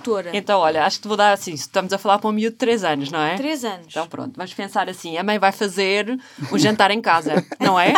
tutora. Então, olha, acho que te vou dar assim, estamos a falar para um miúdo de 3 anos, não é? 3 anos. Então pronto, vamos pensar assim, a mãe vai fazer o jantar em casa, não é?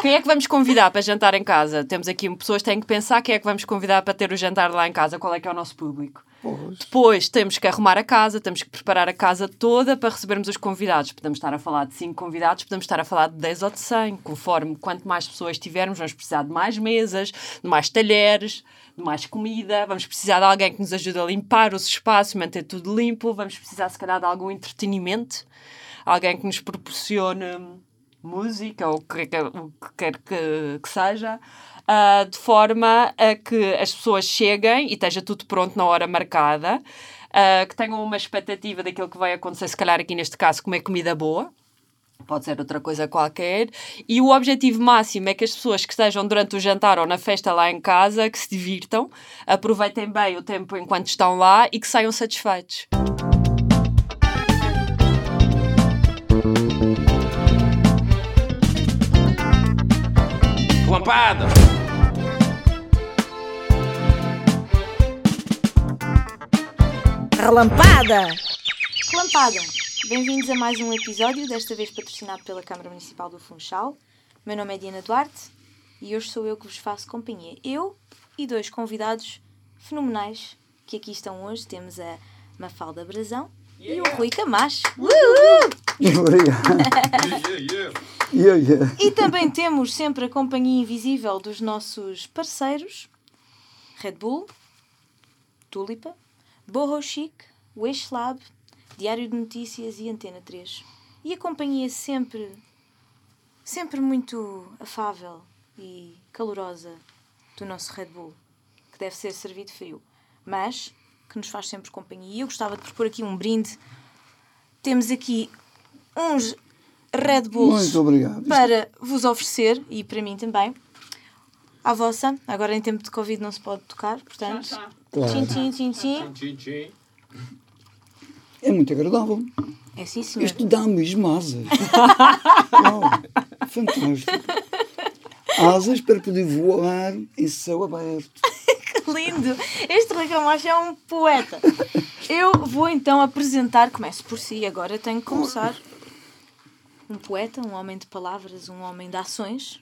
Quem é que vamos convidar para jantar em casa? Temos aqui pessoas que têm que pensar quem é que vamos convidar para ter o jantar lá em casa, qual é que é o nosso público. Pois. Depois temos que arrumar a casa, temos que preparar a casa toda para recebermos os convidados. Podemos estar a falar de 5 convidados, podemos estar a falar de 10 ou de 100. Conforme quanto mais pessoas tivermos, vamos precisar de mais mesas, de mais talheres, mais comida. Vamos precisar de alguém que nos ajude a limpar os espaços, manter tudo limpo. Vamos precisar, se calhar, de algum entretenimento. Alguém que nos proporcione música ou o que, que quer que, que seja, ah, de forma a que as pessoas cheguem e esteja tudo pronto na hora marcada, ah, que tenham uma expectativa daquilo que vai acontecer, se calhar aqui neste caso, comer comida boa. Pode ser outra coisa qualquer. E o objetivo máximo é que as pessoas que estejam durante o jantar ou na festa lá em casa, que se divirtam, aproveitem bem o tempo enquanto estão lá e que saiam satisfeitos. Lampada! Relampada! Relampada! Bem-vindos a mais um episódio, desta vez patrocinado pela Câmara Municipal do Funchal. Meu nome é Diana Duarte e hoje sou eu que vos faço companhia. Eu e dois convidados fenomenais que aqui estão hoje. Temos a Mafalda Brazão e o Rui Camacho. Obrigado. Yeah, yeah. E também temos sempre a companhia invisível dos nossos parceiros Red Bull, Tulipa, Borro Chic, Wish Lab, Diário de Notícias e Antena 3. E a companhia sempre, sempre muito afável e calorosa do nosso Red Bull, que deve ser servido frio, mas que nos faz sempre companhia. E eu gostava de propor aqui um brinde. Temos aqui uns Red Bulls Muito obrigado. Isto- para vos oferecer e para mim também. À vossa, agora em tempo de Covid não se pode tocar, portanto. Tchim, tchim, tchim, tchim. É muito agradável. É sim, senhor. Isto dá mesmo asas. Uau, fantástico. Asas para poder voar em céu aberto. Que lindo! Este Rui Camacho é um poeta. Eu vou então apresentar, começo por si, agora tenho que começar. Um poeta, um homem de palavras, um homem de ações,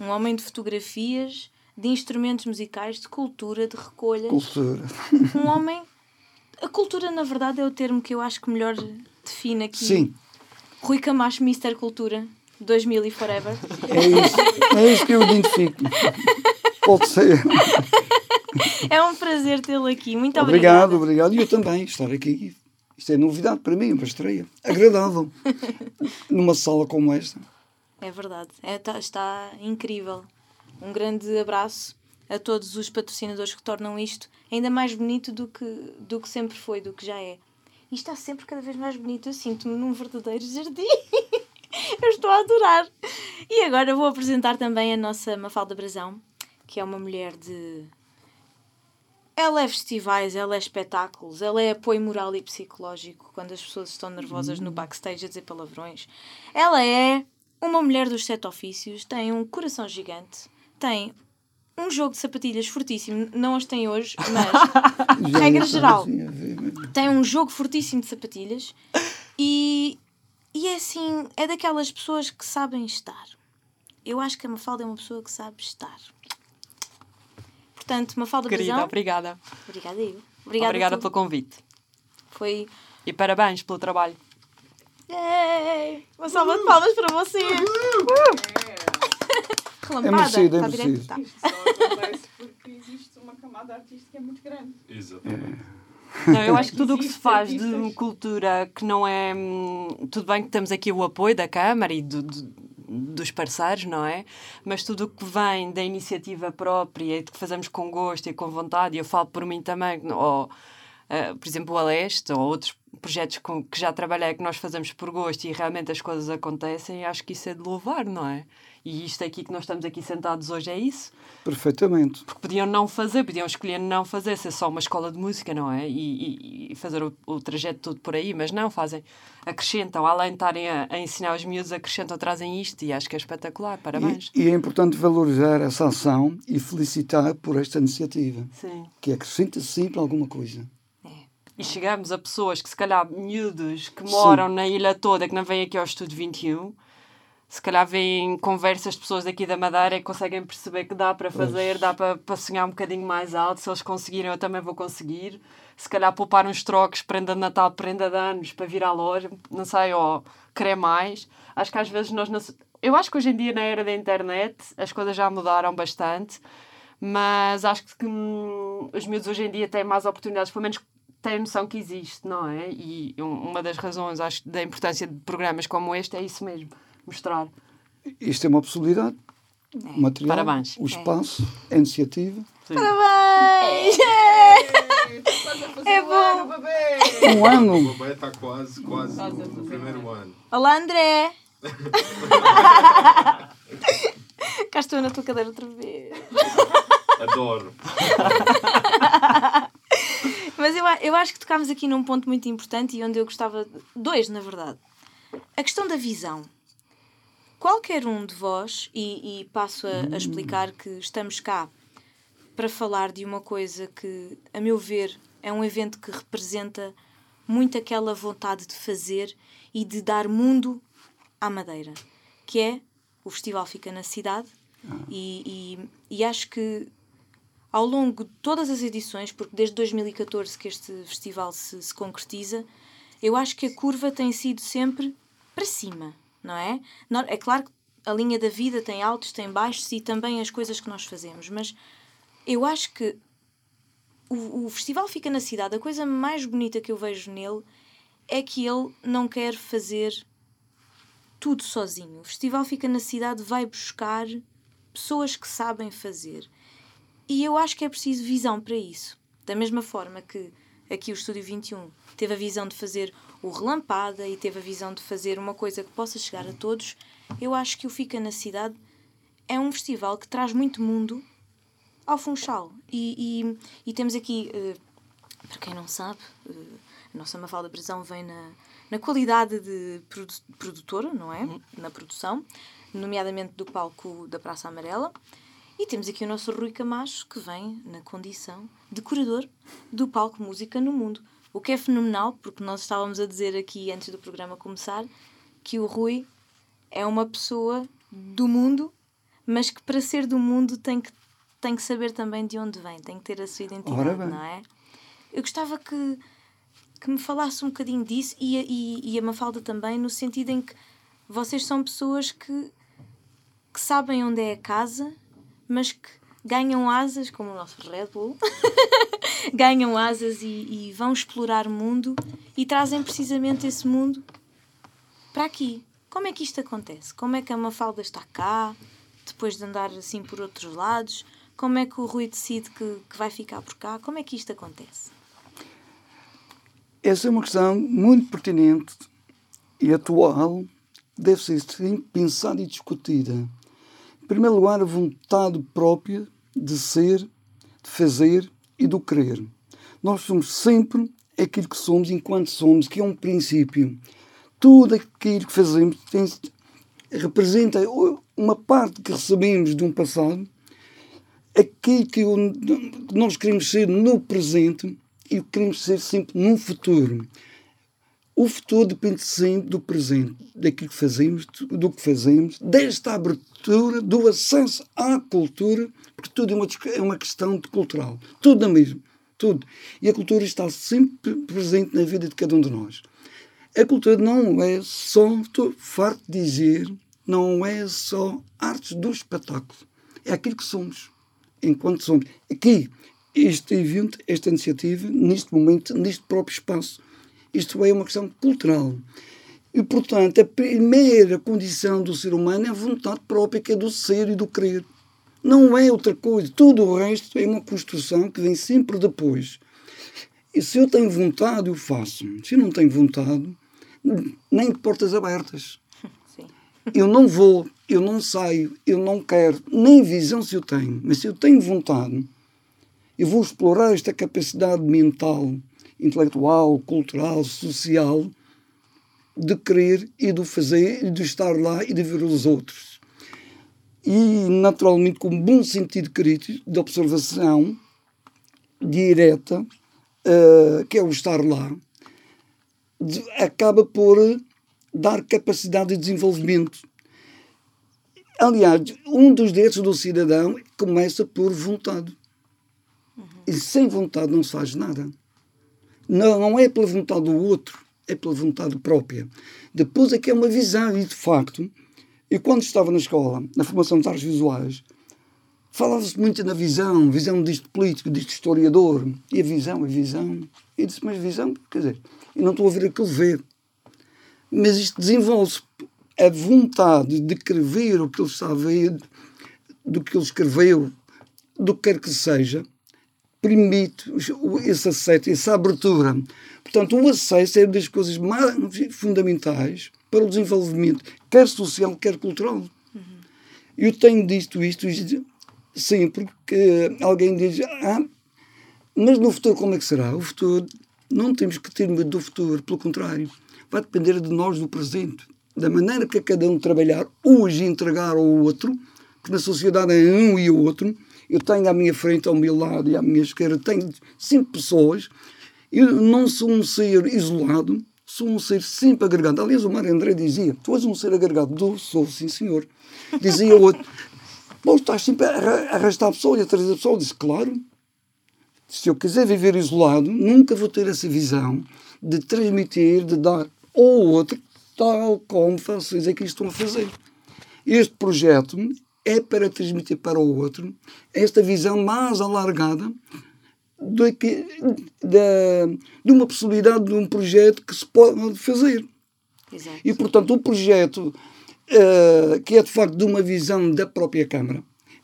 um homem de fotografias, de instrumentos musicais, de cultura, de recolhas. Cultura. Um homem. A cultura, na verdade, é o termo que eu acho que melhor define aqui. Sim, Rui Camacho, Mr. Cultura, 2000 e forever. é isso. É isso que eu identifico. Pode ser. É um prazer tê-lo aqui. Muito Obrigado, obrigada. obrigado. E eu também, estar aqui. Isto é novidade para mim, uma estreia. Agradável. Numa sala como esta. É verdade. É, tá- está incrível. Um grande abraço a todos os patrocinadores que tornam isto ainda mais bonito do que, do que sempre foi, do que já é. E está sempre cada vez mais bonito. Eu sinto-me num verdadeiro jardim. Eu estou a adorar. E agora vou apresentar também a nossa Mafalda Brazão, que é uma mulher de. Ela é festivais, ela é espetáculos, ela é apoio moral e psicológico quando as pessoas estão nervosas no backstage a dizer palavrões. Ela é uma mulher dos sete ofícios, tem um coração gigante, tem um jogo de sapatilhas fortíssimo, não as tem hoje, mas Regra geral. tem um jogo fortíssimo de sapatilhas e, e é assim, é daquelas pessoas que sabem estar. Eu acho que a Mafalda é uma pessoa que sabe estar. Portanto, Mafalda Querida, obrigada. obrigada eu. Obrigada, Obrigada pelo convite. Foi... E parabéns pelo trabalho. Yay! Uma salva de palmas para vocês! Relampada, É merecido, é está direito? merecido. Tá. Isto só acontece porque existe uma camada artística muito grande. Exatamente. Não, eu acho que tudo o que se faz de cultura que não é. hum, Tudo bem que temos aqui o apoio da Câmara e do- do- dos parceiros, não é? Mas tudo o que vem da iniciativa própria e que fazemos com gosto e com vontade, e eu falo por mim também, ou uh, por exemplo, o Aleste ou outros projetos com, que já trabalhei que nós fazemos por gosto e realmente as coisas acontecem, acho que isso é de louvar, não é? E isto aqui que nós estamos aqui sentados hoje é isso. Perfeitamente. Porque podiam não fazer, podiam escolher não fazer, ser só uma escola de música, não é? E, e, e fazer o, o, trajeto todo por aí, mas não, fazem, acrescentam, além de estarem a, a, ensinar os miúdos, acrescentam, trazem isto e acho que é espetacular, parabéns. E, e, é importante valorizar essa ação e felicitar por esta iniciativa, Sim. que acrescenta sempre alguma coisa. É. E chegamos a pessoas que, se calhar, miúdos que moram Sim. na ilha toda, que não vêm aqui ao Estúdio 21, se calhar veem conversas de pessoas daqui da Madeira e conseguem perceber que dá para fazer, dá para, para sonhar um bocadinho mais alto. Se eles conseguirem, eu também vou conseguir. Se calhar poupar uns trocos, prenda de Natal, prenda de anos, para vir à loja, não sei, ou querer mais. Acho que às vezes nós. Não... Eu acho que hoje em dia, na era da internet, as coisas já mudaram bastante, mas acho que hum, os miúdos hoje em dia têm mais oportunidades, pelo menos têm noção que existe, não é? E uma das razões, acho, da importância de programas como este é isso mesmo mostrar. Isto é uma possibilidade. É. Material, Parabéns. o espaço, é. a iniciativa. Sim. Parabéns! É bom! Um ano. O bebê está quase, quase no primeiro ano. Olá, André! Cá estou na tua cadeira outra vez. Adoro. Mas eu, eu acho que tocámos aqui num ponto muito importante e onde eu gostava. Dois, na verdade. A questão da visão qualquer um de vós, e, e passo a, a, explicar que estamos cá para falar de uma coisa que, a meu ver, é um evento que representa muito aquela vontade de fazer e de dar mundo à Madeira, que é o festival fica na cidade. E, e, e acho que ao longo de todas as edições, porque desde 2014 que este festival se, se concretiza, eu acho que a curva tem sido sempre para cima não é? É claro que a linha da vida tem altos, tem baixos e também as coisas que nós fazemos, mas eu acho que o, o festival fica na cidade. A coisa mais bonita que eu vejo nele é que ele não quer fazer tudo sozinho. O festival fica na cidade, vai buscar pessoas que sabem fazer. E eu acho que é preciso visão para isso. Da mesma forma que aqui o Estúdio 21 teve a visão de fazer o Relampada e teve a visão de fazer uma coisa que possa chegar a todos, eu acho que o Fica na Cidade é um festival que traz muito mundo ao Funchal. E, e, e temos aqui, uh, para quem não sabe, uh, a nossa Mafalda Prisão vem na, na qualidade de produ produtora, não é? Uhum. Na produção, nomeadamente do palco da Praça Amarela. E temos aqui o nosso Rui Camacho, que vem na condição de curador do palco Música no Mundo. O que é fenomenal, porque nós estávamos a dizer aqui antes do programa começar que o Rui é uma pessoa do mundo, mas que para ser do mundo tem que, tem que saber também de onde vem, tem que ter a sua identidade, não é? Eu gostava que, que me falasse um bocadinho disso e, e, e a Mafalda também, no sentido em que vocês são pessoas que, que sabem onde é a casa, mas que ganham asas, como o nosso Red Bull, ganham asas e, e vão explorar o mundo e trazem precisamente esse mundo para aqui. Como é que isto acontece? Como é que a Mafalda está cá, depois de andar assim por outros lados? Como é que o Rui decide que, que vai ficar por cá? Como é que isto acontece? Essa é uma questão muito pertinente e atual, deve ser pensada e discutida. Em primeiro lugar, a vontade própria de ser, de fazer e do querer. Nós somos sempre aquilo que somos enquanto somos, que é um princípio. Tudo aquilo que fazemos tem, representa uma parte que recebemos de um passado, aquilo que nós queremos ser no presente e o que queremos ser sempre no futuro. O futuro depende sempre do presente, daquilo que fazemos, do que fazemos, desta abertura, do acesso à cultura, porque tudo é uma, é uma questão de cultural. Tudo é mesmo. Tudo. E a cultura está sempre presente na vida de cada um de nós. A cultura não é só, estou farto de dizer, não é só artes do espetáculo. É aquilo que somos, enquanto somos. Aqui, este evento, esta iniciativa, neste momento, neste próprio espaço, isto é uma questão cultural. E, portanto, a primeira condição do ser humano é a vontade própria, que é do ser e do querer. Não é outra coisa. Tudo o resto é uma construção que vem sempre depois. E se eu tenho vontade, eu faço. Se eu não tenho vontade, nem de portas abertas. Sim. Eu não vou, eu não saio, eu não quero, nem visão se eu tenho. Mas se eu tenho vontade, eu vou explorar esta capacidade mental, intelectual, cultural, social, de querer e de fazer, e de estar lá e de ver os outros. E, naturalmente, com um bom sentido crítico, de observação direta, uh, que é o estar lá, de, acaba por dar capacidade de desenvolvimento. Aliás, um dos direitos do cidadão começa por vontade. E sem vontade não se faz nada. Não, não é pela vontade do outro, é pela vontade própria. Depois é que é uma visão, e de facto, eu quando estava na escola, na formação de artes visuais, falava-se muito na visão, visão disto político, disto historiador, e a visão, a visão. E disse, mas visão, quer dizer, eu não estou a ver aquilo ver. Mas isto desenvolve-se a vontade de querer ver o que ele está a ver, do que ele escreveu, do que quer que seja, permite esse acesso, essa abertura. Portanto, o acesso é uma das coisas mais fundamentais para o desenvolvimento, quer social, quer cultural. Uhum. Eu tenho dito isto, sempre que alguém diz: Ah, mas no futuro como é que será? O futuro, não temos que ter medo do futuro, pelo contrário, vai depender de nós do presente, da maneira que cada um trabalhar hoje entregar ao outro, porque na sociedade é um e o outro eu tenho à minha frente, ao meu lado e à minha esquerda, tenho cinco pessoas. Eu não sou um ser isolado, sou um ser sempre agregado. Aliás, o Mário André dizia: Tu és um ser agregado. Do, sou, sim, senhor. Dizia o outro: Bom, estás sempre a arrastar a pessoa e a trazer a pessoa. Eu disse: Claro. Se eu quiser viver isolado, nunca vou ter essa visão de transmitir, de dar ao outro, tal como vocês aqui estão a fazer. Este projeto é para transmitir para o outro esta visão mais alargada de, de, de uma possibilidade de um projeto que se pode fazer. Exato. E, portanto, o projeto uh, que é de facto de uma visão da própria Câmara,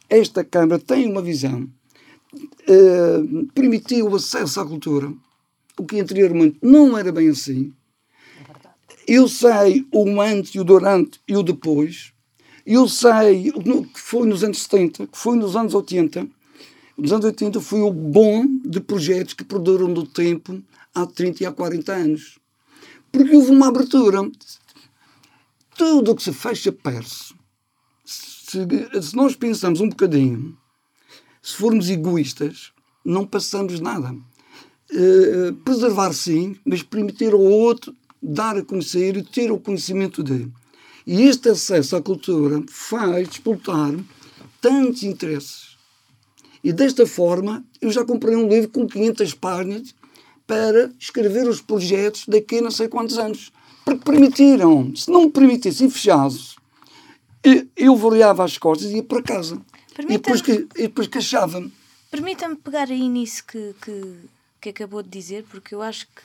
esta Câmara tem uma visão, uh, permitiu o acesso à cultura, o que anteriormente não era bem assim. Eu sei o antes, o durante e o depois, eu sei que foi nos anos 70, que foi nos anos 80. Nos anos 80 foi o bom de projetos que perduram do tempo há 30 e há 40 anos. Porque houve uma abertura. Tudo o que se fecha perde-se. Se, se nós pensamos um bocadinho, se formos egoístas, não passamos nada. Uh, preservar sim, mas permitir ao outro dar a conhecer e ter o conhecimento dele. E este acesso à cultura faz explotar tantos interesses. E desta forma, eu já comprei um livro com 500 páginas para escrever os projetos daqui a não sei quantos anos. Porque permitiram. Se não me permitissem fechados, eu olhava as costas e ia para casa. E depois, que, e depois queixava-me. Permita-me pegar aí nisso que, que, que acabou de dizer, porque eu acho que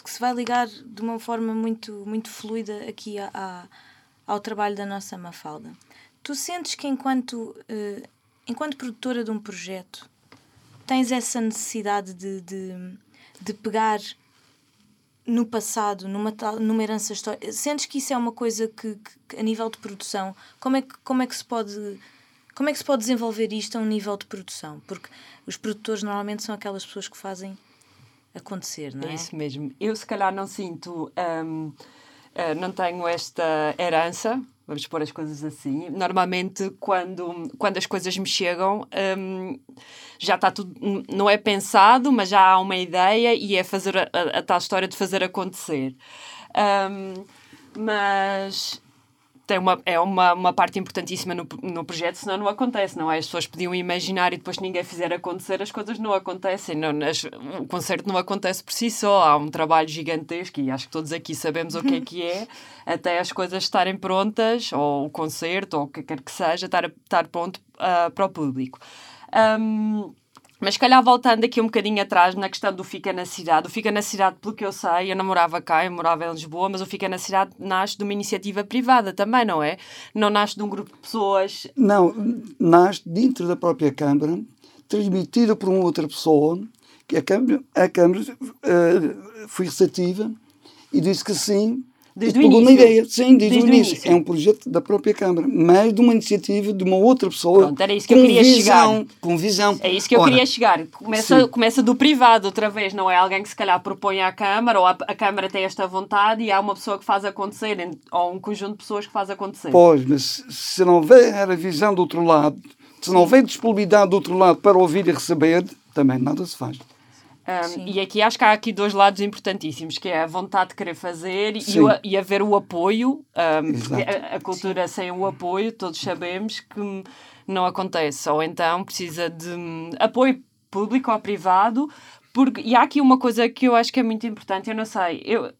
que se vai ligar de uma forma muito, muito fluida aqui a, a, ao trabalho da nossa Mafalda. Tu sentes que enquanto, uh, enquanto produtora de um projeto tens essa necessidade de, de, de pegar no passado, numa, numa herança histórica, sentes que isso é uma coisa que, que, a nível de produção, como é que, como é que se pode como é que se pode desenvolver isto a um nível de produção? Porque os produtores normalmente são aquelas pessoas que fazem acontecer, não é? É isso mesmo. Eu, se calhar, não sinto, um, eh, não tenho esta herança, vamos pôr as coisas assim. Normalmente, quando, quando as coisas me chegam, um, já está tudo, não é pensado, mas já há uma ideia e é fazer a, a, a tal história de fazer acontecer. Um, mas tem uma, é uma, uma parte importantíssima no, no projeto, senão não acontece, não é? As pessoas podiam imaginar e depois ninguém fizer acontecer, as coisas não acontecem. Não, as, o concerto não acontece por si só, há um trabalho gigantesco e acho que todos aqui sabemos o que é que é, até as coisas estarem prontas, ou o concerto, ou o que quer que seja, estar, estar pronto uh, para o público. Um, mas, se calhar, voltando aqui um bocadinho atrás na questão do Fica na Cidade. O Fica na Cidade, pelo que eu sei, eu não morava cá, eu morava em Lisboa, mas o Fica na Cidade nasce de uma iniciativa privada também, não é? Não nasce de um grupo de pessoas. Não, nasce dentro da própria Câmara, transmitida por uma outra pessoa que a Câmara, a Câmara eh, foi receptiva e disse que sim. Desde o na início. ideia. Sim, desde, Desde o o início. início. É um projeto da própria Câmara, mas de uma iniciativa de uma outra pessoa. Pronto, era isso que eu queria visão, chegar. Com visão. É isso que eu Ora, queria chegar. Começa, sim. começa do privado outra vez, não é alguém que se calhar propõe à Câmara, ou a, a Câmara tem esta vontade e há uma pessoa que faz acontecer, ou um conjunto de pessoas que faz acontecer. Pois, mas se não houver a visão do outro lado, se não houver disponibilidade do outro lado para ouvir e receber, também nada se faz. Um, Sim. e aqui acho que há aqui dois lados importantíssimos, que é a vontade de querer fazer e, Sim. o, e haver o apoio. um, porque a, a cultura sem o apoio, todos sabemos que não acontece. Ou então precisa de hum, apoio público ou privado. Porque, e há aqui uma coisa que eu acho que é muito importante, eu não sei, eu,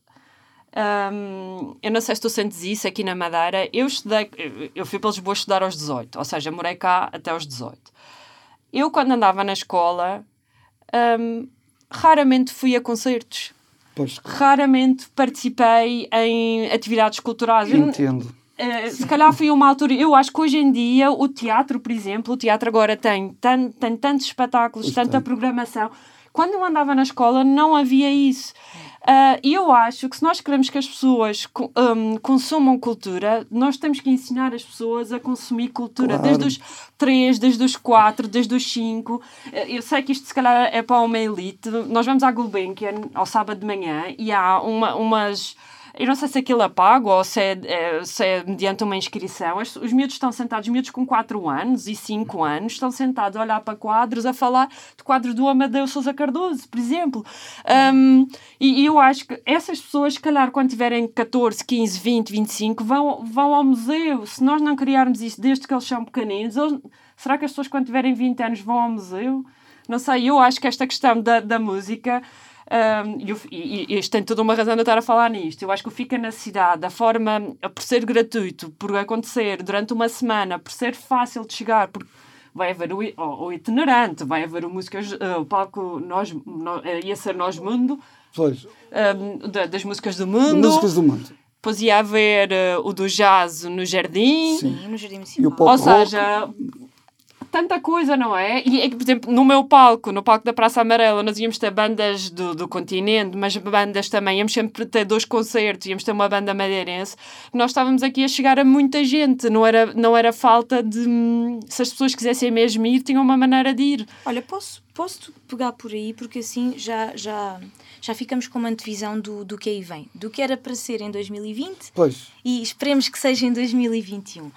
hum, eu não sei se tu sentes isso aqui na Madeira. Eu estudei, eu- fui para Lisboa estudar aos 18, ou seja, morei cá até aos 18. Eu, quando andava na escola, hum, raramente fui a concertos. Pois, Raramente participei em atividades culturais. Entendo. Eh, se calhar fui a uma altura. Eu acho que hoje em dia o teatro, por exemplo, o teatro agora tem, tem tantos espetáculos, tanta tem. programação. Quando eu andava na escola não havia isso. Ah, E eu acho que se nós queremos que as pessoas hum, consumam cultura, nós temos que ensinar as pessoas a consumir cultura, Claro. desde os 3, desde os 4, desde os 5. Eu sei que isto se calhar é para uma elite. Nós vamos à Gulbenkian ao sábado de manhã e há uma, umas. Eu não sei se aquilo é pago ou se é, é- se é mediante uma inscrição. Os, os miúdos estão sentados, os miúdos com 4 anos e 5 anos, estão sentados a olhar para quadros, a falar de quadros do Amadeu Sousa Cardoso, por exemplo. Um, e, e eu acho que essas pessoas, se calhar, quando tiverem 14, 15, 20, 25, vão, vão ao museu. Se nós não criarmos isso desde que eles são pequeninos, eles- será que as pessoas, quando tiverem 20 anos, vão ao museu? Não sei, eu acho que esta questão da, da música. Um, e, o- e, e isto tem toda uma razão de eu estar a falar nisto. Eu acho que o Fica na Cidade, a forma, por ser gratuito, por acontecer durante uma semana, por ser fácil de chegar, porque vai haver o, o, o itinerante, vai haver o músicas, eh, o palco nós, no, eh, ia ser Nós Mundo, Pois, um, da- das músicas do mundo. músicas do mundo. Depois ia haver eh, o do jazz no jardim. Sim. No Jardim E o Municipal. pop Ou rock, seja, tanta coisa, não é? E, é que, por exemplo, no meu palco, no palco da Praça Amarela, nós íamos ter bandas do, do continente, mas bandas também, íamos sempre ter dois concertos, íamos ter uma banda madeirense. Nós estávamos aqui a chegar a muita gente, não era, não era falta de. hum, Se as pessoas quisessem mesmo ir, tinham uma maneira de ir. Olha, posso, posso pegar por aí, porque assim já, já, já ficamos com uma antevisão do, do que aí vem. Do que era para ser em 2020 Pois, e esperemos que seja em 2021.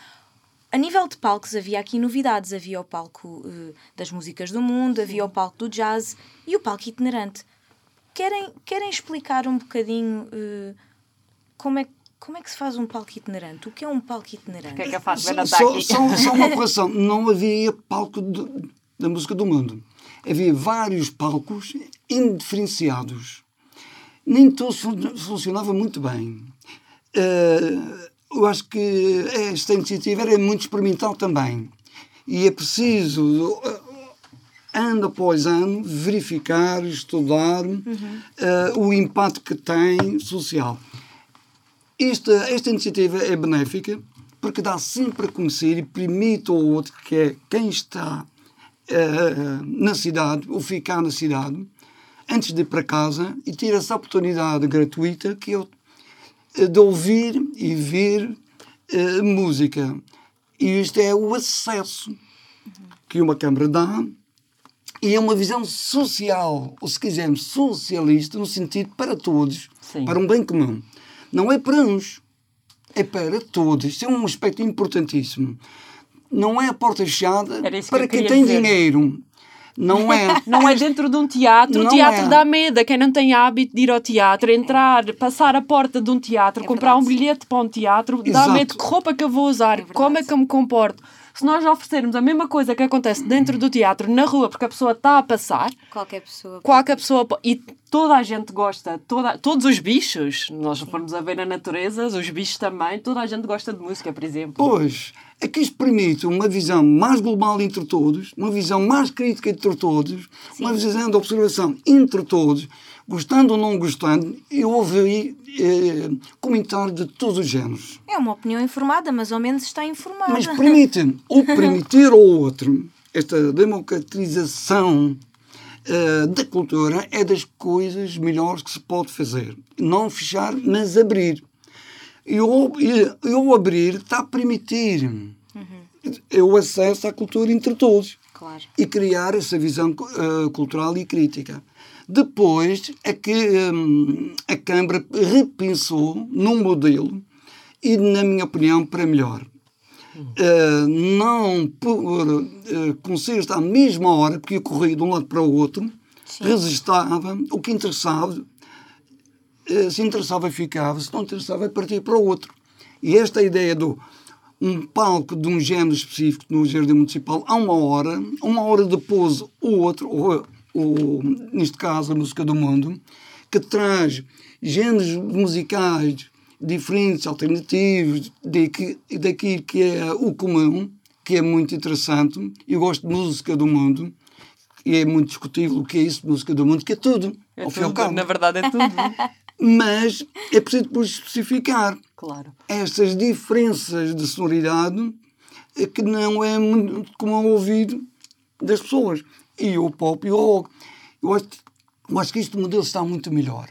A nível de palcos havia aqui novidades. Havia o palco eh, das músicas do mundo, havia o palco do jazz e o palco itinerante. Querem, querem explicar um bocadinho eh, como, é, como é que se faz um palco itinerante? O que é um palco itinerante? O que é que eu faço? Só, aqui. só, só uma correção. Não havia palco de- da música do mundo. Havia vários palcos indiferenciados. Nem todos fun- funcionavam muito bem. Eh, eu acho que esta iniciativa era muito experimental também. E é preciso, ano após ano, verificar, estudar eh, o impacto que tem social. Esta, esta iniciativa é benéfica porque dá sempre a conhecer e permite ao outro, que é quem está eh, na cidade ou ficar na cidade, antes de ir para casa e ter essa oportunidade gratuita que é de ouvir e ver eh, música. E isto é o acesso que uma Câmara dá e é uma visão social, ou se quisermos, socialista, no sentido para todos, Sim. para um bem comum. Não é para uns, é para todos. Isso é um aspecto importantíssimo. Não é a porta fechada que para quem tem dizer. dinheiro. Não é. Não é dentro de um teatro. Não o teatro é. dá medo a quem não tem hábito de ir ao teatro, entrar, passar a porta de um teatro, É comprar um verdade. bilhete para um teatro, dá Exato. medo que roupa que eu vou usar, verdade. como é que eu me comporto. Se nós oferecermos a mesma coisa que acontece dentro do teatro, na rua, porque a pessoa está a passar, Qualquer pessoa. qualquer pessoa. E toda a gente gosta, toda, todos os bichos, nós formos a ver na natureza, os bichos também, toda a gente gosta de música, por exemplo. Pois, é que isto permite uma visão mais global entre todos, uma visão mais crítica entre todos, uma visão de observação entre todos, gostando ou não gostando, eu ouvi eh, comentários de todos os géneros. É uma opinião informada, mas ao menos está informada. Mas permite o permitir ao outro esta democratização eh, da cultura é das coisas melhores que se pode fazer. Não fechar, mas abrir. E o, e, o abrir está a permitir o acesso à cultura entre todos Claro. e criar essa visão eh, cultural e crítica. Depois é que hum, a Câmara repensou num modelo e, na minha opinião, para melhor. Eh, não por uh, conselhos à mesma hora que ia correr de um lado para o outro, resistava, o que interessava, se interessava ficava, se não interessava partia para o outro. E esta ideia do um palco de um género específico no Jardim Municipal a uma hora, uma hora depois o outro, ou, ou, neste caso a música do mundo, que traz géneros musicais diferentes, alternativos, daqui- daquilo que é o comum, que é muito interessante. Eu gosto de música do mundo, e é muito discutível o que é isso, música do mundo, que é tudo, É tudo, na verdade é tudo. Mas é preciso depois especificar claro. estas diferenças de sonoridade eh, que não é muito comum ao ouvido das pessoas. E o pop e o rock. Eu acho, eu acho que este modelo está muito melhor.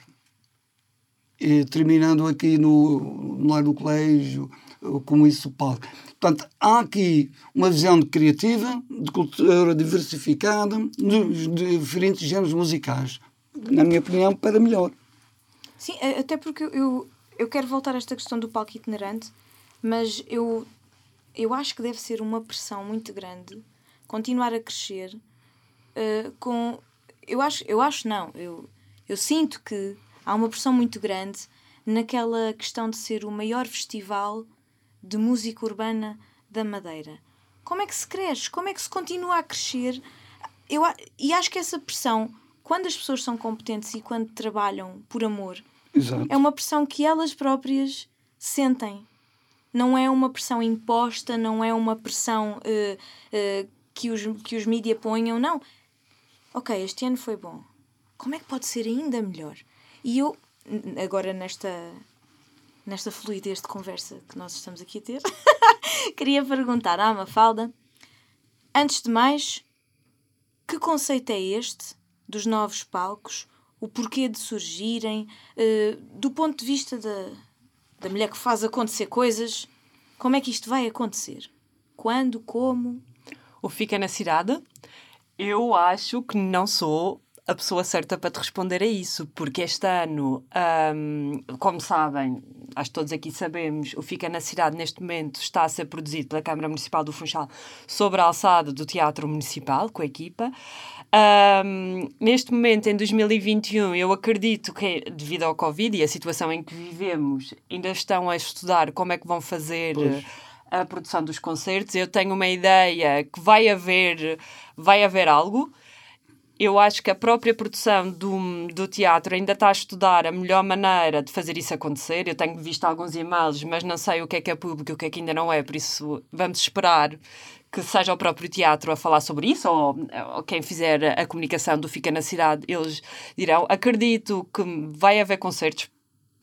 E, terminando aqui no, no lar do colégio, eh, como isso palco. Portanto, há aqui uma visão de criativa, de cultura diversificada, dos diferentes géneros musicais. Na minha opinião, para melhor. Sim, até porque eu, eu quero voltar a esta questão do palco itinerante, mas eu, eu acho que deve ser uma pressão muito grande continuar a crescer eh, com. Eu acho, eu acho não, eu, eu sinto que há uma pressão muito grande naquela questão de ser o maior festival de música urbana da Madeira. Como é que se cresce? Como é que se continua a crescer? Eu, e acho que essa pressão, quando as pessoas são competentes e quando trabalham por amor, Exato. é uma pressão que elas próprias sentem. Não é uma pressão imposta, não é uma pressão eh, eh, que os, que os mídia ponham, não. Ok, este ano foi bom. Como é que pode ser ainda melhor? E eu, agora nesta, nesta fluidez de conversa que nós estamos aqui a ter, queria perguntar à Mafalda, antes de mais, que conceito é este dos novos palcos? O porquê de surgirem? eh, do ponto de vista da, da mulher que faz acontecer coisas, como é que isto vai acontecer? Quando? Como? O Fica na Cidade, eu acho que não sou a pessoa certa para te responder a isso, porque este ano, hum, como sabem, acho que todos aqui sabemos, o Fica na Cidade neste momento está a ser produzido pela Câmara Municipal do Funchal sobre a alçada do Teatro Municipal, com a equipa. Hum, neste momento, em 2021, eu acredito que, devido ao Covid e a situação em que vivemos, ainda estão a estudar como é que vão fazer Pois. a produção dos concertos. Eu tenho uma ideia que vai haver, vai haver algo. Eu acho que a própria produção do, do teatro ainda está a estudar a melhor maneira de fazer isso acontecer. Eu tenho visto alguns e-mails, mas não sei o que é que é público e o que é que ainda não é, por isso vamos esperar que seja o próprio teatro a falar sobre isso, ou, ou quem fizer a comunicação do Fica na Cidade, eles dirão. Acredito que vai haver concertos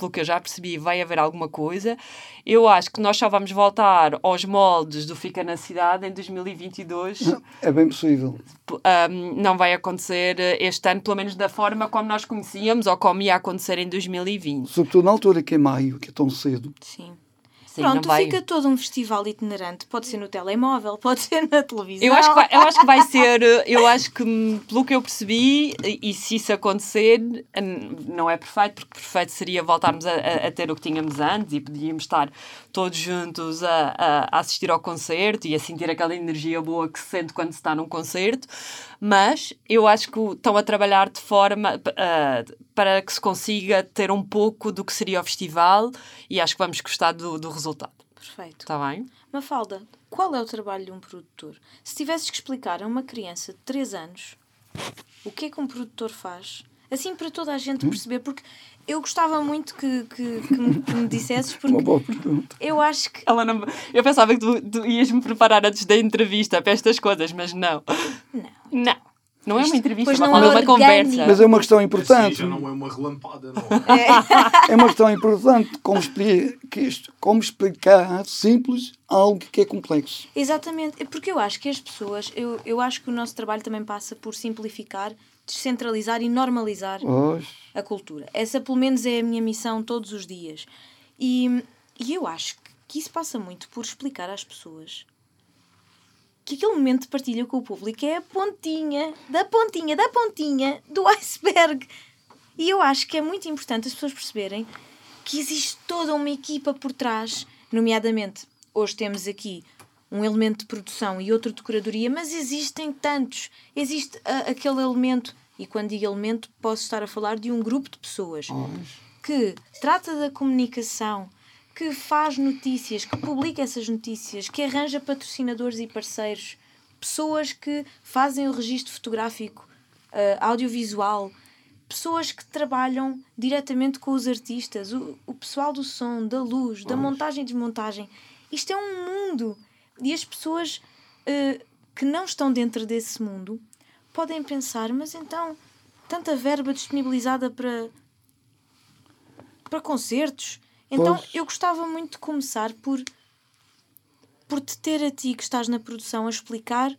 pelo que eu já percebi, vai haver alguma coisa. Eu acho que nós só vamos voltar aos moldes do Fica na Cidade em 2022. É bem possível. Um, não vai acontecer este ano, pelo menos da forma como nós conhecíamos ou como ia acontecer em 2020. Sobretudo na altura que é maio, que é tão cedo. Sim. Sim, Pronto, vai... fica todo um festival itinerante. Pode ser no telemóvel, pode ser na televisão. Eu acho, que vai, eu acho que vai ser, eu acho que, hum, pelo que eu percebi, e, se isso acontecer, hum, não é perfeito, porque perfeito seria voltarmos a, a- ter o que tínhamos antes e podíamos estar todos juntos a, a- assistir ao concerto e a sentir aquela energia boa que se sente quando se está num concerto, mas eu acho que estão a trabalhar de forma ah, para que se consiga ter um pouco do que seria o festival e acho que vamos gostar do, do resultado. Perfeito. Está bem? Mafalda, qual é o trabalho de um produtor? Se tivesses que explicar a uma criança de 3 anos o que é que um produtor faz, assim para toda a gente perceber, porque eu gostava muito que, que, que me, que me dissesses, Uma porque boa pergunta. eu acho que. Ela não... Eu pensava que tu, tu ias me preparar antes da entrevista para estas coisas, mas não. Não. Não. Não é uma entrevista, pois é não uma, é uma conversa. Mas é uma questão Assim importante. já não é uma relampada, não. é? É uma questão importante. Como, expli- que isto- como explicar simples algo que é complexo. Exatamente, porque eu acho que as pessoas, eu, eu acho que o nosso trabalho também passa por simplificar descentralizar e normalizar Pois. a cultura. Essa, pelo menos, é a minha missão todos os dias. E, e eu acho que isso passa muito por explicar às pessoas que aquele momento de partilha com o público é a pontinha, da pontinha, da pontinha do iceberg. E eu acho que é muito importante as pessoas perceberem que existe toda uma equipa por trás, nomeadamente, hoje temos aqui um elemento de produção e outro de curadoria, mas existem tantos. Existe a- aquele elemento, e quando digo elemento, posso estar a falar de um grupo de pessoas que trata da comunicação, que faz notícias, que publica essas notícias, que arranja patrocinadores e parceiros, pessoas que fazem o registro fotográfico, eh, audiovisual, pessoas que trabalham diretamente com os artistas, o, o pessoal do som, da luz, da montagem e desmontagem. Isto é um mundo. E as pessoas eh, que não estão dentro desse mundo podem pensar, mas então, tanta verba disponibilizada para, para concertos. Então Pois. eu gostava muito de começar por, por te ter a ti que estás na produção a explicar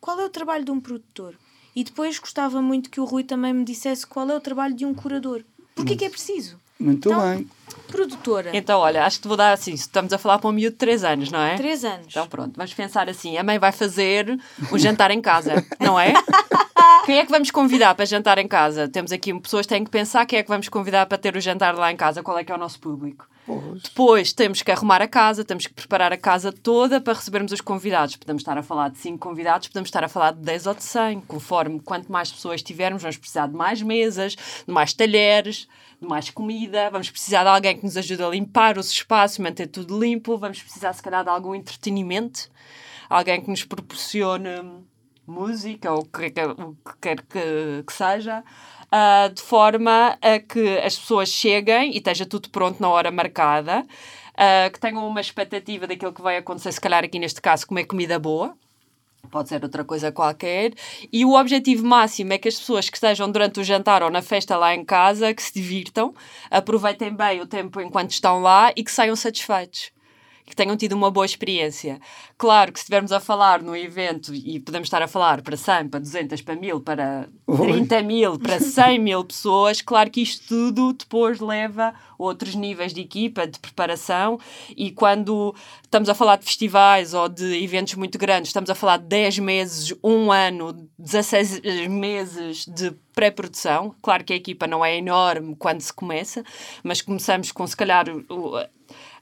qual é o trabalho de um produtor. E depois gostava muito que o Rui também me dissesse qual é o trabalho de um curador. Porquê que é preciso? Muito Então, bem. Produtora, Então, olha, acho que te vou dar assim. Estamos a falar para um miúdo de 3 anos, não é? três anos. Então pronto, vamos pensar assim: a mãe vai fazer um jantar em casa, não é? Quem é que vamos convidar para jantar em casa? Temos aqui pessoas que têm que pensar quem é que vamos convidar para ter o jantar lá em casa, qual é que é o nosso público. Pois. Depois temos que arrumar a casa, temos que preparar a casa toda para recebermos os convidados. Podemos estar a falar de 5 convidados, podemos estar a falar de 10 ou de 100. Conforme quanto mais pessoas tivermos, vamos precisar de mais mesas, de mais talheres, de mais comida. Vamos precisar de alguém que nos ajude a limpar os espaços, manter tudo limpo. Vamos precisar, se calhar, de algum entretenimento. Alguém que nos proporcione música ou o que, que quer que, que seja, ah, de forma a que as pessoas cheguem e esteja tudo pronto na hora marcada, ah, que tenham uma expectativa daquilo que vai acontecer, se calhar aqui neste caso, comer comida boa. Pode ser outra coisa qualquer. E o objetivo máximo é que as pessoas que estejam durante o jantar ou na festa lá em casa, que se divirtam, aproveitem bem o tempo enquanto estão lá e que saiam satisfeitos que tenham tido uma boa experiência. Claro que se estivermos a falar no evento e podemos estar a falar para 100, para 200, para 1000, para Oi. 30 mil, para 100 mil pessoas, claro que isto tudo depois leva outros níveis de equipa, de preparação e quando estamos a falar de festivais ou de eventos muito grandes, estamos a falar de 10 meses, um ano, 16 meses de pré-produção. Claro que a equipa não é enorme quando se começa, mas começamos com se calhar o-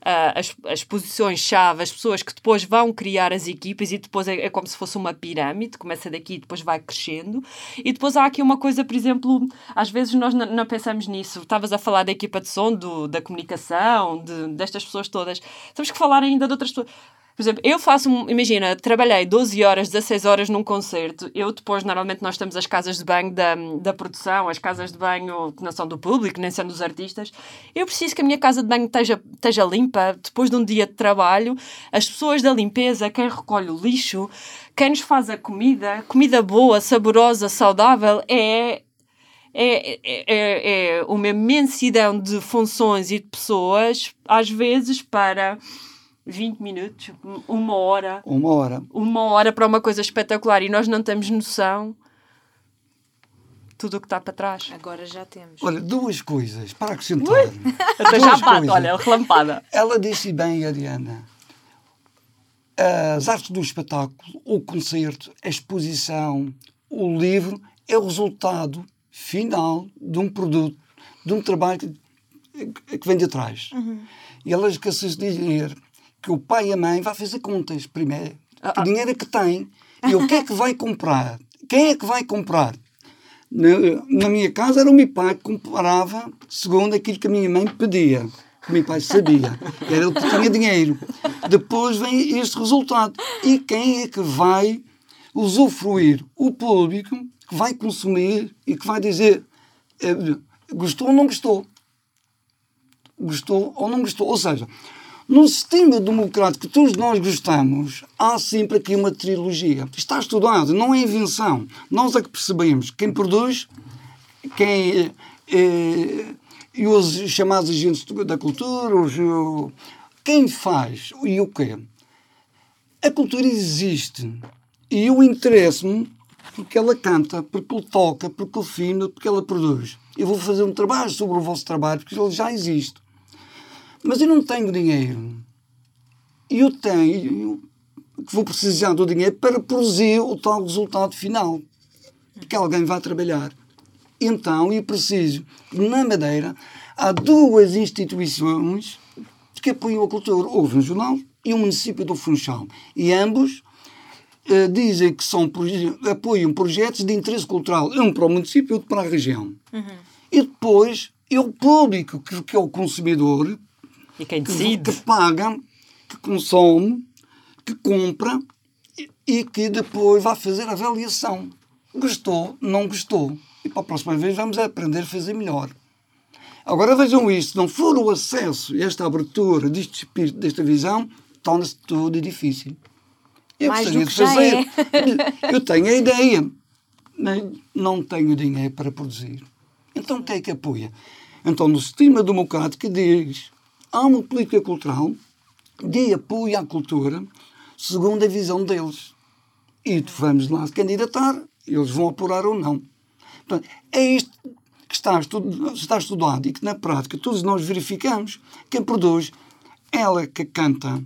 as, as posições-chave, as pessoas que depois vão criar as equipas e depois é, é como se fosse uma pirâmide, começa daqui e depois vai crescendo. E depois há aqui uma coisa, por exemplo, às vezes nós não, não pensamos nisso. Estavas a falar da equipa de som, do, da comunicação, de, destas pessoas todas. Temos que falar ainda de outras pessoas. Por exemplo, eu faço, imagina, trabalhei 12 horas, 16 horas num concerto. Eu depois, normalmente, nós temos as casas de banho da, da produção, as casas de banho que não são do público, nem são dos artistas. Eu preciso que a minha casa de banho esteja, esteja limpa depois de um dia de trabalho. As pessoas da limpeza, quem recolhe o lixo, quem nos faz a comida, comida boa, saborosa, saudável, é é, é, é, é uma imensidão de funções e de pessoas, às vezes para 20 minutos, uma hora, Uma hora. uma hora para uma coisa espetacular e nós não temos noção de tudo o que está para trás. Agora já temos. Olha, duas coisas para acrescentar. Até já Duas bate, coisas. olha, relampada. Ela disse bem, Ariana. As artes do espetáculo, o concerto, a exposição, o livro é o resultado final de um produto, de um trabalho que, que vem de trás. E ela esqueceu-se de dizer que o pai e a mãe vão fazer contas primeiro. Que dinheiro é que tem e o que é que vai comprar? Quem é que vai comprar? Na, na minha casa era o meu pai que comprava segundo aquilo que a minha mãe pedia. O meu pai sabia. Era ele que tinha dinheiro. Depois vem este resultado. E quem é que vai usufruir? O público que vai consumir e que vai dizer eh, gostou ou não gostou. Gostou ou não gostou. Ou seja, num sistema democrático que todos nós gostamos, há sempre aqui uma trilogia. Está estudado, não é invenção. Nós é que percebemos quem produz, quem eh, e os chamados agentes da cultura, os, quem faz e o quê. A cultura existe e eu interesso-me porque ela canta, porque ele toca, porque ele filma, porque ela produz. Eu vou fazer um trabalho sobre o vosso trabalho, porque ele já existe. Mas eu não tenho dinheiro. E eu tenho que vou precisar do dinheiro para produzir o tal resultado final. Porque alguém vai trabalhar. Então, eu preciso, na Madeira, há duas instituições que apoiam a cultura. Houve um jornal e o município do Funchal. E ambos eh, dizem que são, apoiam projetos de interesse cultural, um para o município e outro para a região. E depois é o público, que, que é o consumidor, E quem que, decide? que paga, que consome, que compra e, e que depois vai fazer a avaliação. Gostou, não gostou. E para a próxima vez vamos aprender a fazer melhor. Agora vejam isto, se não for o acesso, esta abertura deste espírito, desta visão, torna-se tudo difícil. Eu Mais gostaria de já é. fazer. Eu tenho a ideia, mas não tenho dinheiro para produzir. Então o que é que apoia? Então no sistema democrático diz há uma política cultural de apoio à cultura segundo a visão deles. E vamos lá se candidatar, eles vão apurar ou não. Portanto, é isto que está, estu- está estudado e que na prática todos nós verificamos. Quem produz, ela que canta.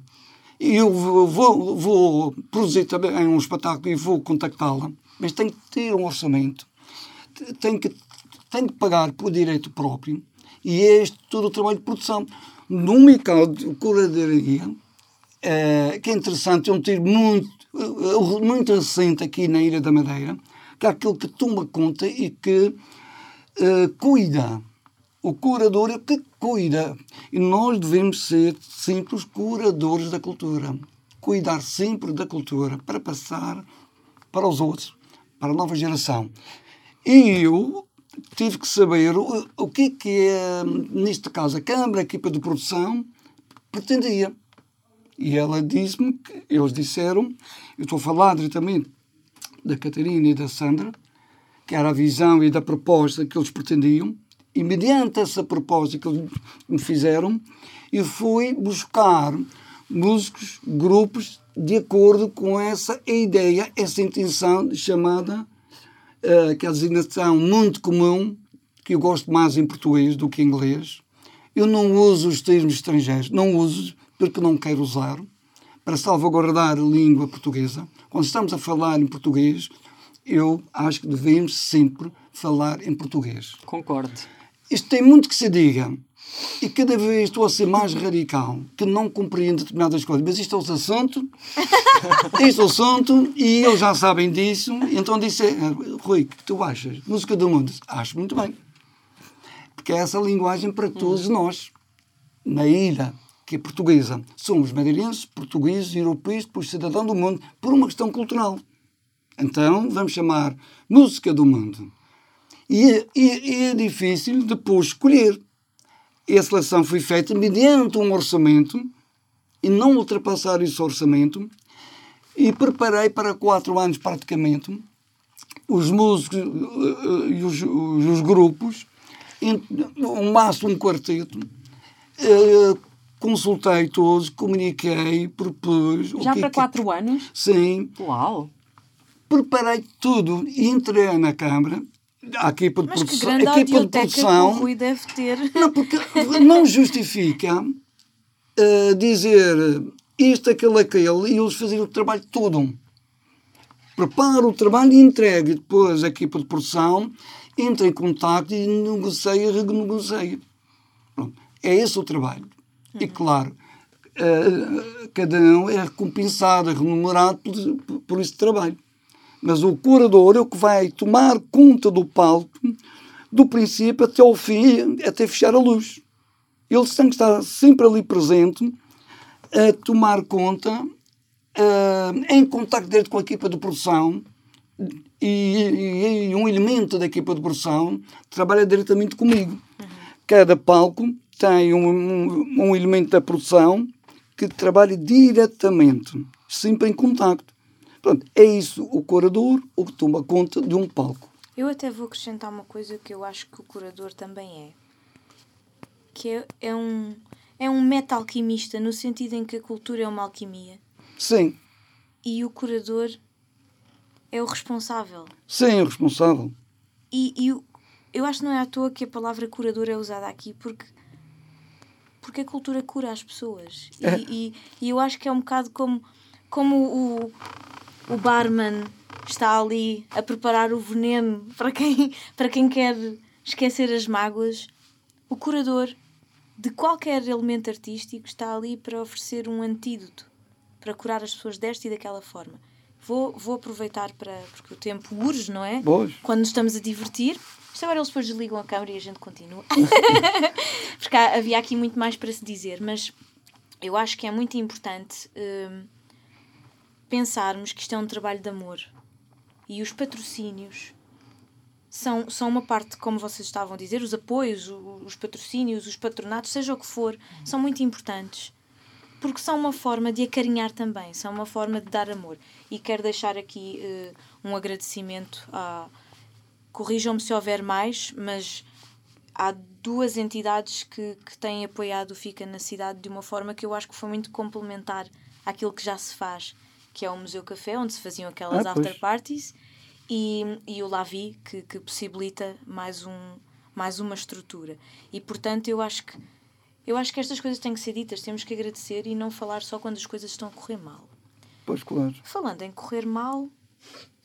E eu vou, vou, produzir também um espetáculo e vou contactá-la, mas tenho que ter um orçamento, tenho que, tenho que pagar por direito próprio e é este todo o trabalho de produção. No mercado de curadoria, eh, que é interessante, é um termo muito, eh, muito recente aqui na Ilha da Madeira, que é aquele que toma conta e que cuida. O curador é que cuida. E nós devemos ser sempre os curadores da cultura. Cuidar sempre da cultura para passar para os outros, para a nova geração. E eu tive que saber o, o que é que, é, neste caso, a Câmara, a equipa de produção, pretendia. E ela disse-me eles disseram, eu estou a falar diretamente da Catarina e da Sandra, que era a visão e da proposta que eles pretendiam, e mediante essa proposta que eles me fizeram, eu fui buscar músicos, grupos, de acordo com essa ideia, essa intenção chamada, que é a designação muito comum, que eu gosto mais em português do que em inglês. Eu não uso os termos estrangeiros, não uso porque não quero usar, para salvaguardar a língua portuguesa. Quando estamos a falar em português, eu acho que devemos sempre falar em português. Concordo. Isto tem muito que se diga. E cada vez estou a ser mais radical, que não compreendo determinadas coisas. Mas isto é o assunto, isto é o assunto, e eles já sabem disso. Então disse, "Ah, Rui, o que tu achas? Música do mundo? Acho muito bem. Porque é essa linguagem para todos nós. Na ilha, que é portuguesa, somos madeirenses, portugueses, europeus, depois cidadão do mundo, por uma questão cultural. Então, vamos chamar música do mundo. E, é- e- e é difícil depois escolher. E a seleção foi feita mediante um orçamento e não ultrapassar esse orçamento. E preparei para quatro anos praticamente os músicos eh, eh, e os, os- os grupos, um máximo um quarteto. Eh, consultei todos, comuniquei, propus. Já que é para que- quatro anos? Sim, Uau! preparei tudo e entrei na Câmara. A equipa de Mas que produção, grande a equipa de audioteca que o produção Rui deve ter. não, porque não justifica eh, dizer isto, aquele, aquele e eles fazerem o trabalho todo. Prepara o trabalho e entregue. Depois a equipa de produção entra em contato e negocia, renegocia. Pronto. É esse o trabalho. E claro, eh, cada um é recompensado, é remunerado por, por esse trabalho. Mas o curador é o que vai tomar conta do palco do princípio até ao fim, até fechar a luz. Ele tem que estar sempre ali presente a tomar conta, eh, em contato direto com a equipa de produção e, e- e um elemento da equipa de produção trabalha diretamente comigo. Cada palco tem um, um, um elemento da produção que trabalha diretamente, sempre em contacto. Pronto, é isso o curador, o que toma conta de um palco. Eu até vou acrescentar uma coisa que eu acho que o curador também é. Que é, é um, é um meta-alquimista, no sentido em que a cultura é uma alquimia. Sim, E o curador é o responsável. Sim, o responsável. E, e eu- eu acho que não é à toa que a palavra curador é usada aqui, porque, porque a cultura cura as pessoas. E, É. e, e eu acho que é um bocado como, como o, o barman está ali a preparar o veneno para quem, para quem quer esquecer as mágoas. O curador de qualquer elemento artístico está ali para oferecer um antídoto para curar as pessoas desta e daquela forma. Vou, vou aproveitar para. porque o tempo urge, não é? Pois. quando nos estamos a divertir. Isto agora eles depois desligam a câmera e a gente continua. Porque há- havia aqui muito mais para se dizer, mas eu acho que é muito importante hum, pensarmos que isto é um trabalho de amor. E os patrocínios são, são uma parte, como vocês estavam a dizer, os apoios, os patrocínios, os patronatos, seja o que for, são muito importantes. Porque são uma forma de acarinhar também, são uma forma de dar amor. E quero deixar aqui eh, um agradecimento a. Corrijam-me se houver mais, mas há duas entidades que, que têm apoiado o Fica na cidade de uma forma que eu acho que foi muito complementar àquilo que já se faz, que é o Museu Café, onde se faziam aquelas Ah, after parties, e, e o Lavi, que, que possibilita mais, um, mais uma estrutura. E portanto eu acho que eu acho que estas coisas têm que ser ditas, temos que agradecer e não falar só quando as coisas estão a correr mal. Pois, claro. Falando em correr mal,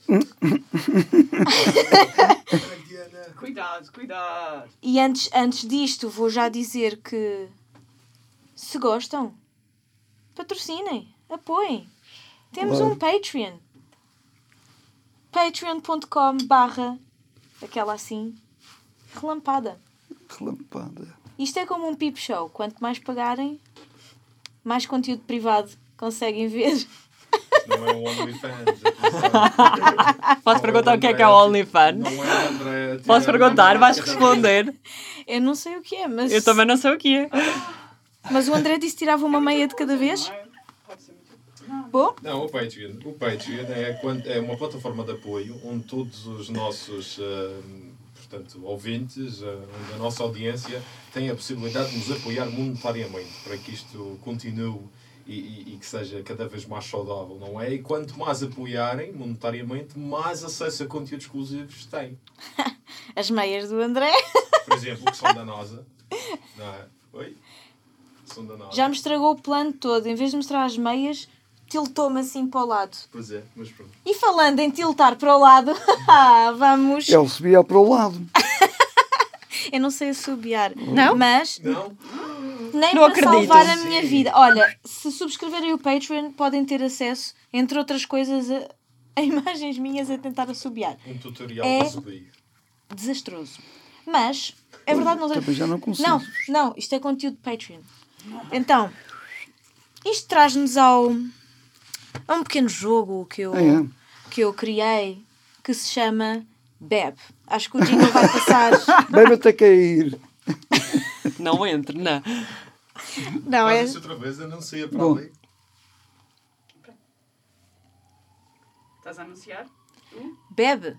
Cuidado, cuidado. E antes, antes disto, vou já dizer que se gostam, patrocinem, apoiem. Temos um Patreon. patreon.com barra aquela assim relampada. Relampada. Isto é como um peep show. Quanto mais pagarem, mais conteúdo privado conseguem ver. Não é o OnlyFans. Posso Não perguntar o que é que é o OnlyFans? Não é o André. Posso perguntar? Vais responder. Eu não sei o que é, mas, Eu também não sei o que é. mas o André disse que tirava uma meia de cada vez. Não é? Pode ser muito. Bom, Não, o Patreon. O Patreon é, é uma plataforma de apoio onde todos os nossos hum, portanto, ouvintes, hum, onde a nossa audiência tem a possibilidade de nos apoiar monetariamente para que isto continue e, e- e que seja cada vez mais saudável, não é? E quanto mais apoiarem monetariamente, mais acesso a conteúdos exclusivos têm. as meias do André. Por exemplo, que são da NASA. Não é? Oi? São da NASA. Já me estragou o plano todo. Em vez de mostrar as meias, tiltou-me assim para o lado. Pois é, mas pronto. E falando em tiltar para o lado, vamos. Ele subia para o lado. Eu não sei assobiar. Não? Mas Não? nem Não para acredito. salvar a minha Sim. vida. Olha, se subscreverem o Patreon, podem ter acesso, entre outras coisas, a, a imagens minhas a tentar assobiar. Um tutorial É- para subir. Desastroso. Mas, é verdade, não Também já não consigo. Não, não, isto é conteúdo de Patreon. Então, isto traz-nos ao a um pequeno jogo que eu, Ah, é? que eu criei que se chama Beb. Acho que o jingle vai passar. Bebe até cair. Não entre, não. Não, é. Faz isso outra vez, anuncia para Bom. ali. Estás a anunciar? Tu? Bebe.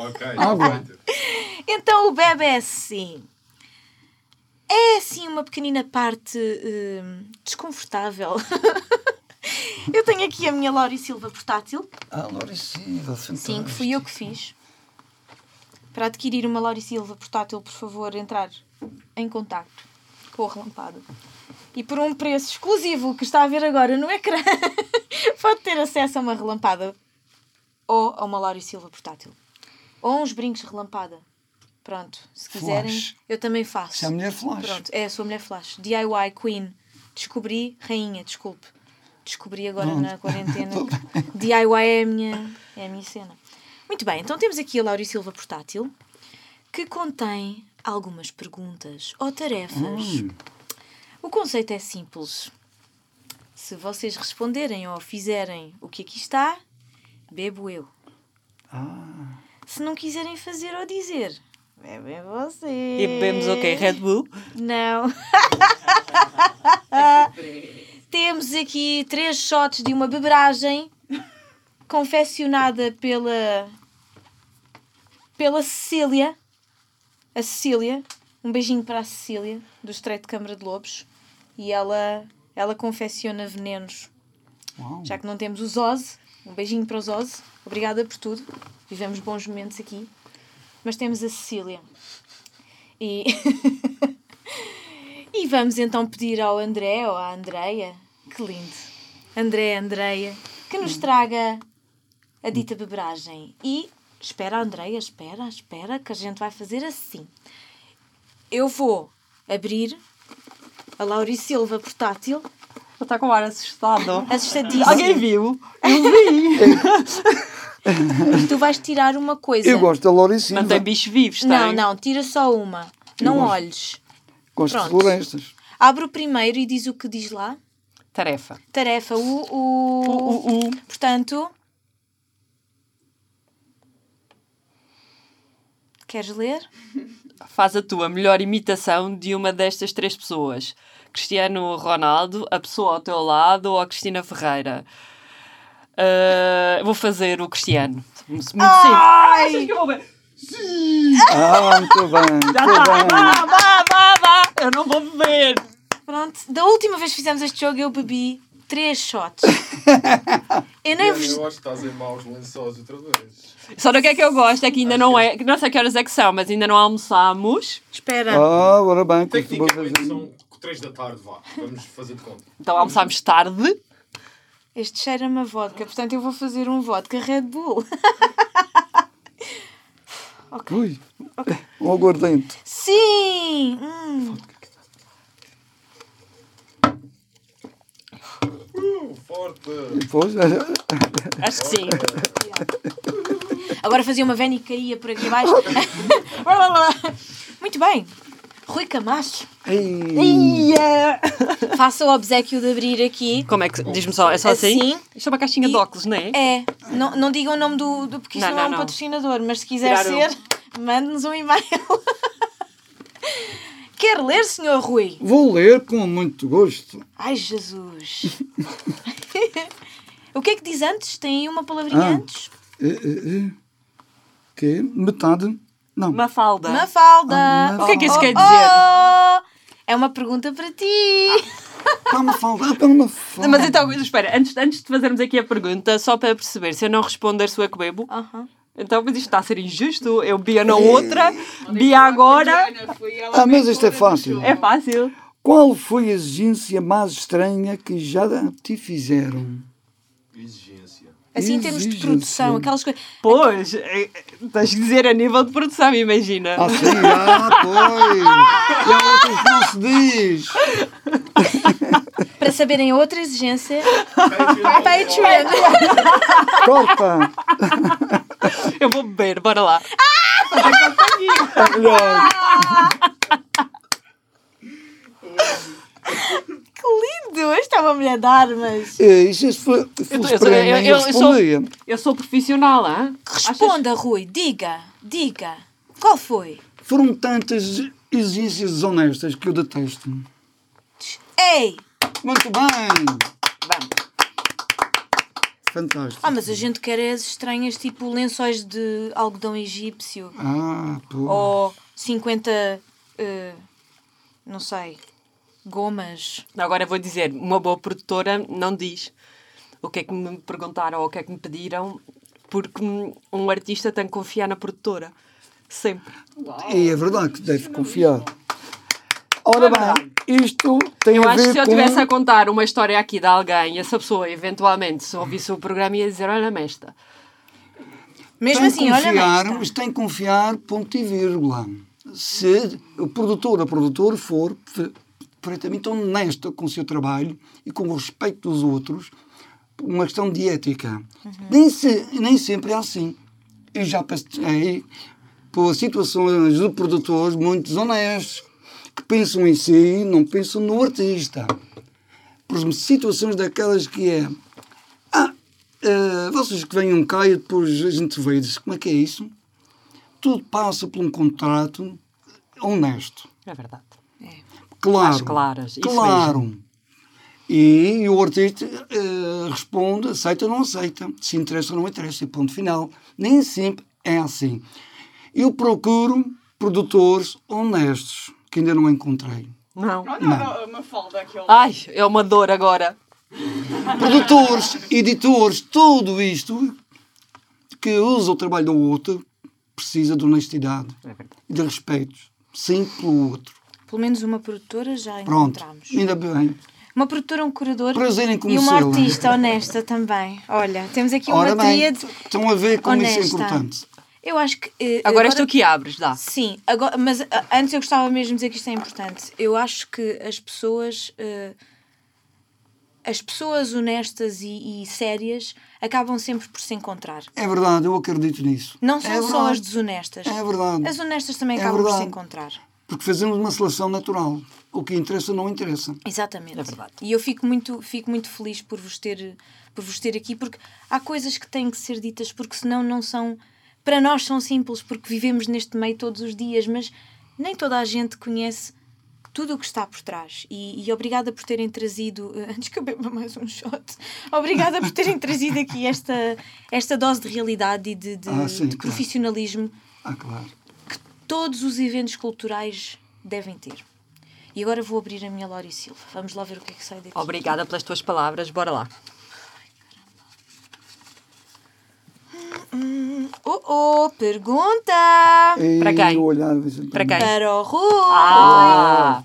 Ok, Água. Então o Bebe é assim. É assim uma pequenina parte hum, desconfortável. eu tenho aqui a minha Lauri Silva portátil. Ah, Lauricida, Sim, que fui eu que fiz. Para adquirir uma Lauri Silva portátil, por favor, entrar em contacto com a Relampada. E por um preço exclusivo que está a ver agora no ecrã, pode ter acesso a uma relampada ou a uma Lauri Silva portátil. Ou uns brincos relampada. Pronto, se quiserem, Flash. eu também faço. Se é a mulher flash. Pronto, é, sou mulher flash. DIY Queen. Descobri, rainha, desculpe. Descobri agora Pronto. na quarentena. DIY é a, minha, é a minha cena. Muito bem, então temos aqui a Lauri Silva portátil que contém algumas perguntas ou tarefas. Hum. O conceito é simples. Se vocês responderem ou fizerem o que aqui está, bebo eu. Ah, Se não quiserem fazer ou dizer, bebem vocês. E bebemos o quê? Red Bull? Não. Temos aqui três shots de uma beberagem confeccionada pela pela Cecília. A Cecília. Um beijinho para a Cecília, do Estreito de Câmara de Lobos. E ela, ela confecciona venenos. Uau. Já que não temos os Ozzy, um beijinho para os Ozzy. Obrigada por tudo. Vivemos bons momentos aqui. Mas temos a Cecília. E, e vamos então pedir ao André ou à Andreia, que lindo, André, Andreia, que nos traga a dita beberagem. E espera, Andreia, espera, espera, que a gente vai fazer assim. Eu vou abrir a Lauri Silva portátil, Ele está com um ar assustado. assustadíssimo. Alguém viu? E tu vais tirar uma coisa. Eu gosto da Lauricina. Não tem bichos vivos, tem? Não, não, tira só uma. Não gosto. olhes. Gosto de Pronto. florestas. Abre o primeiro e diz o que diz lá. Tarefa. Tarefa, o. o... O, o, o. Portanto. Queres ler? Faz a tua melhor imitação de uma destas três pessoas. Cristiano Ronaldo, a pessoa ao teu lado ou a Cristina Ferreira. Ah, vou fazer o Cristiano. Muito simples. Achas que eu vou ver? Ah, muito bem, muito Já bem. está. Vá, vá, vá, vá. Eu não vou beber. Pronto. Da última vez que fizemos este jogo, eu bebi três shots. eu nem vos. Eu acho que estás em maus lençóis outra vez. Só do que é que eu gosto é que ainda não é. Não sei que horas é que são, mas ainda não almoçamos. Espera. Ah, ora bem, Tecnicamente são 3 da tarde, vá. Vamos fazer de conta. Então almoçámos tarde. Este cheira-me a vodka, portanto eu vou fazer um vodka Red Bull. Ui, um aguardente. Sim! Hum. Uh, forte! Depois, Acho que sim. Agora fazia uma vena e caía por aqui abaixo. Muito bem. Rui Camacho, ei, faça o obsequio de abrir aqui. Como é que. Diz-me só, é só assim? Assim. Isto é uma caixinha de E- óculos, não é? É, não, não digam o nome do, do porque isto Não, não, é não, um não. patrocinador, mas se quiser ser, mande-nos um e-mail. Quer ler, senhor Rui? vou ler com muito gosto. Ai, Jesus. o que é que diz antes? Tem uma palavrinha Ah. antes? Eh, eh, eh. Que é metade? Não. Mafalda. Mafalda. Ah, O que é que isso Oh, quer oh, dizer? oh. É uma pergunta para ti. Para me falar, para me falar. Mas então, espera, antes, antes de fazermos aqui a pergunta, só para perceber, se eu não responder, sou eu que bebo. Então, mas isto está a ser injusto. Eu bia na outra, bia agora. Ah, mas isto é fácil. É fácil. Qual foi a exigência mais estranha que já te fizeram? Assim, em termos de produção, aquelas coisas. Pois, é, tens de dizer a nível de produção, imagina. Ah, sim, ah, pois. E há outros que não se diz. Para saberem outra exigência, Patreon. Patreon. Corta. Eu vou beber, bora lá. É melhor. Que lindo! Esta é uma mulher de armas. É, Isso se for- Eu, eu, eu, eu, eu eu sou, eu sou profissional, hã? Responda, Rui. Diga, diga. Qual foi? Foram tantas exigências desonestas que eu detesto. Ei! Muito bem. Vamos. Fantástico. Ah, mas a gente quer as estranhas, tipo lençóis de algodão egípcio. Ah, pô. Ou 50. eh, não sei. Gomas. Agora vou dizer, uma boa produtora não diz o que é que me perguntaram ou o que é que me pediram, porque um artista tem que confiar na produtora. Sempre. E é verdade que deve confiar. Ora bem, isto tem Eu a acho que ver se eu com... estivesse a contar uma história aqui de alguém, essa pessoa, eventualmente, se ouvisse o programa, ia dizer: Olha-me esta. Mesmo tem assim, que olha confiar, bem. mas tem que confiar, ponto e vírgula. Se o produtor ou a produtora for perfeitamente honesto com o seu trabalho e com o respeito dos outros, uma questão de ética. Nem, se- nem sempre é assim. Eu já passei por situações de produtores muito desonestos, que pensam em si e não pensam no artista. Por situações daquelas que é ah, eh, vocês que venham cá e depois a gente vê, diz, como é que é isso? Tudo passa por um contrato honesto. É verdade. Claro. Às claras, Claro. E, o artista eh, responde, aceita ou não aceita, se interessa ou não interessa, e ponto final. Nem sempre é assim. Eu procuro, produtores honestos, que ainda não encontrei. Não. Olha a Mafalda, aquele. Ai, é uma dor agora. Produtores, editores, tudo isto que usa o trabalho do outro precisa de honestidade É e de respeito, sim pelo outro. Pelo menos uma produtora já Pronto, encontramos. ainda bem. Uma produtora, um curador Prazer em e uma artista honesta também. Olha, temos aqui uma Ora bem, tríade. estão a ver como isso é honesta. importante. Eu acho que. eh, Agora estou aqui abres, dá. Sim, agora, mas ah, antes eu gostava mesmo de dizer que isto é importante. Eu acho que as pessoas. eh, as pessoas honestas e, e sérias acabam sempre por se encontrar. É verdade, eu acredito nisso. Não são é só verdade. as desonestas. É verdade. As honestas também É acabam por se verdade. encontrar. Porque fazemos uma seleção natural. O que interessa não interessa. Exatamente. É verdade. E eu fico muito, fico muito feliz por vos, ter, por vos ter aqui, porque há coisas que têm que ser ditas, porque senão não são. Para nós são simples, porque vivemos neste meio todos os dias, mas nem toda a gente conhece tudo o que está por trás. E, e obrigada por terem trazido. Antes que eu beba mais um shot, obrigada por terem trazido aqui esta, esta dose de realidade e de, de- Ah, sim, de claro. profissionalismo Ah, claro. Todos os eventos culturais devem ter. E agora vou abrir a minha Lori Silva. Vamos lá ver o que é que sai daqui. Obrigada pelas tuas palavras, bora lá. Oh, oh, pergunta! E Para quem? visitante. Para quem? Para o Rui! Ah!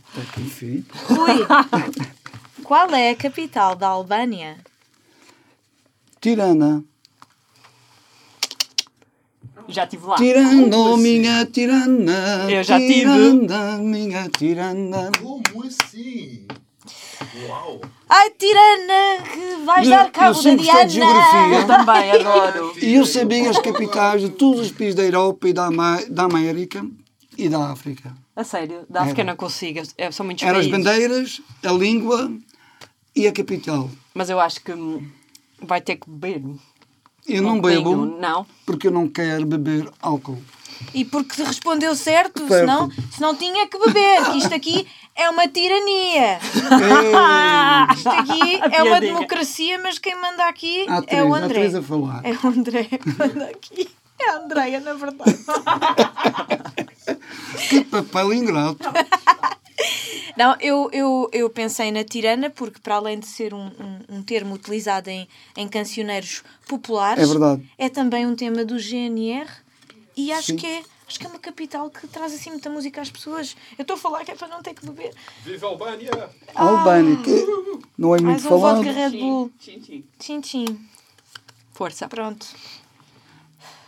Filho. Rui! Qual é a capital da Albânia? Tirana. Já estive lá. Tirando, minha tirana. Eu já tive. Tirana, minha tirana. Como assim? Uau! Ai, tirana, que vais Eu- dar cabo da gostei de Diana! geografia. Eu também adoro. E eu sabia as capitais de todos os países da Europa e da, da América e da África. A sério, da África Era. não consigo. é- São muitos Eram as bandeiras, a língua e a capital. Mas eu acho que vai ter que beber. Eu não bocadinho, bebo Não. porque eu não quero beber álcool. E porque respondeu certo, Certo. senão, senão tinha que beber, que isto aqui é uma tirania. Ei, Isto aqui é uma democracia, mas quem manda aqui há é o há André. três a falar. É o André que manda aqui. É a Andréia, na verdade. Que papel ingrato. Não, eu, eu, eu pensei na tirana porque, para além de ser um, um, um termo utilizado em, em cancioneiros populares, É verdade. é também um tema do GNR e acho Sim. que, é, acho que é uma capital que traz assim muita música às pessoas. Eu estou a falar que é para não ter que beber. Viva a Albânia! A Albânia, que não é muito Mais um falado. vodka Red Bull. Tchim, tchim. Tchim, tchim. Força. Pronto.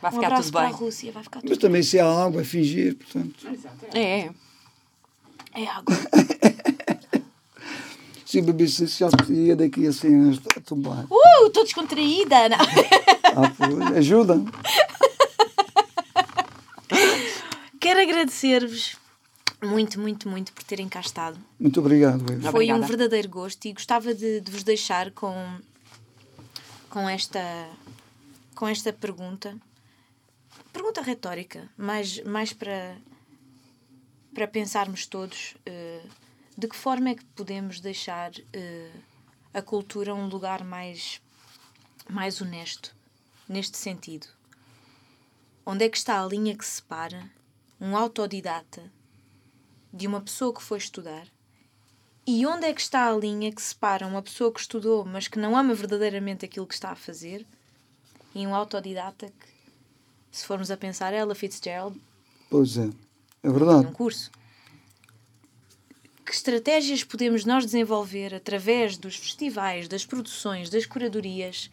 Vai Um ficar abraço tudo para a bem. Rússia. Vai ficar Mas tudo também se há água a fingir, portanto. Exato. é. É. É água. Se eu bebesse isso, já ia daqui assim a tombar. Uh, estou descontraída. Não. Ah, pois, ajuda. Quero agradecer-vos muito, muito, muito por terem cá estado. Muito obrigado, Eva. Foi Obrigada. um verdadeiro gosto e gostava de, de vos deixar com, com, esta, com esta pergunta. Pergunta retórica, mais, mais para, para pensarmos todos eh, de que forma é que podemos deixar eh, a cultura um lugar mais, mais honesto neste sentido. Onde é que está a linha que separa um autodidata de uma pessoa que foi estudar? E onde é que está a linha que separa uma pessoa que estudou, mas que não ama verdadeiramente aquilo que está a fazer, e um autodidata que, se formos a pensar, Ella Fitzgerald, Pois é, é num verdade. curso. Que estratégias podemos nós desenvolver através dos festivais, das produções, das curadorias,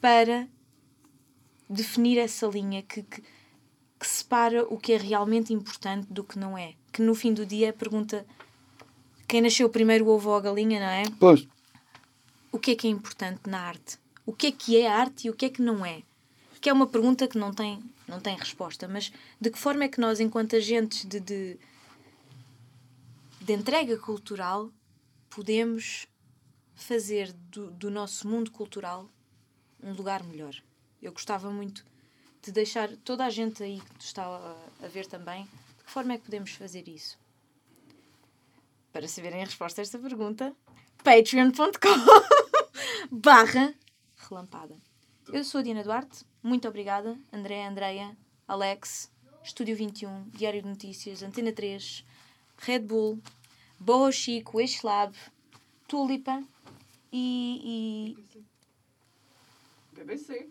para definir essa linha que, que, que separa o que é realmente importante do que não é? Que no fim do dia é a pergunta: quem nasceu primeiro, o ovo ou a galinha, não é? Pois, o que é que é importante na arte? O que é que é arte e o que é que não é? Que é uma pergunta que não tem, não tem resposta, mas de que forma é que nós, enquanto agentes de, de, de entrega cultural, podemos fazer do, do nosso mundo cultural um lugar melhor? Eu gostava muito de deixar toda a gente aí que está a, a ver também, de que forma é que podemos fazer isso? Para saberem a resposta a esta pergunta, patreon.com barra relampada. Eu sou a Diana Duarte, muito obrigada. André, Andreia, Alex, Estúdio 21, Diário de Notícias, Antena 3, Red Bull, Boho Chico, Exlab, Tulipa e, BBC.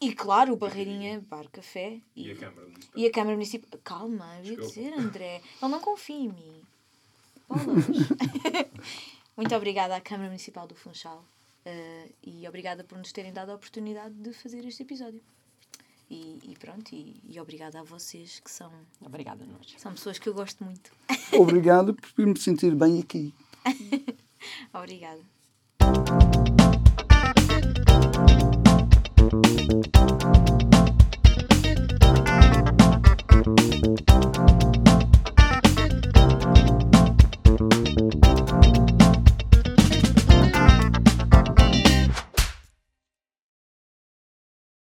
e, e, claro, o Barreirinha Bar Café E e, a Câmara Municipal. e a Câmara Municipal. Calma, eu ia dizer, André. Ele não confia em mim. Bolas. Muito obrigada à Câmara Municipal do Funchal Uh, e obrigada por nos terem dado a oportunidade de fazer este episódio. E, e pronto, e, e, obrigada a vocês que são. Obrigada a nós. São pessoas que eu gosto muito. Obrigado por me sentir bem aqui. obrigada.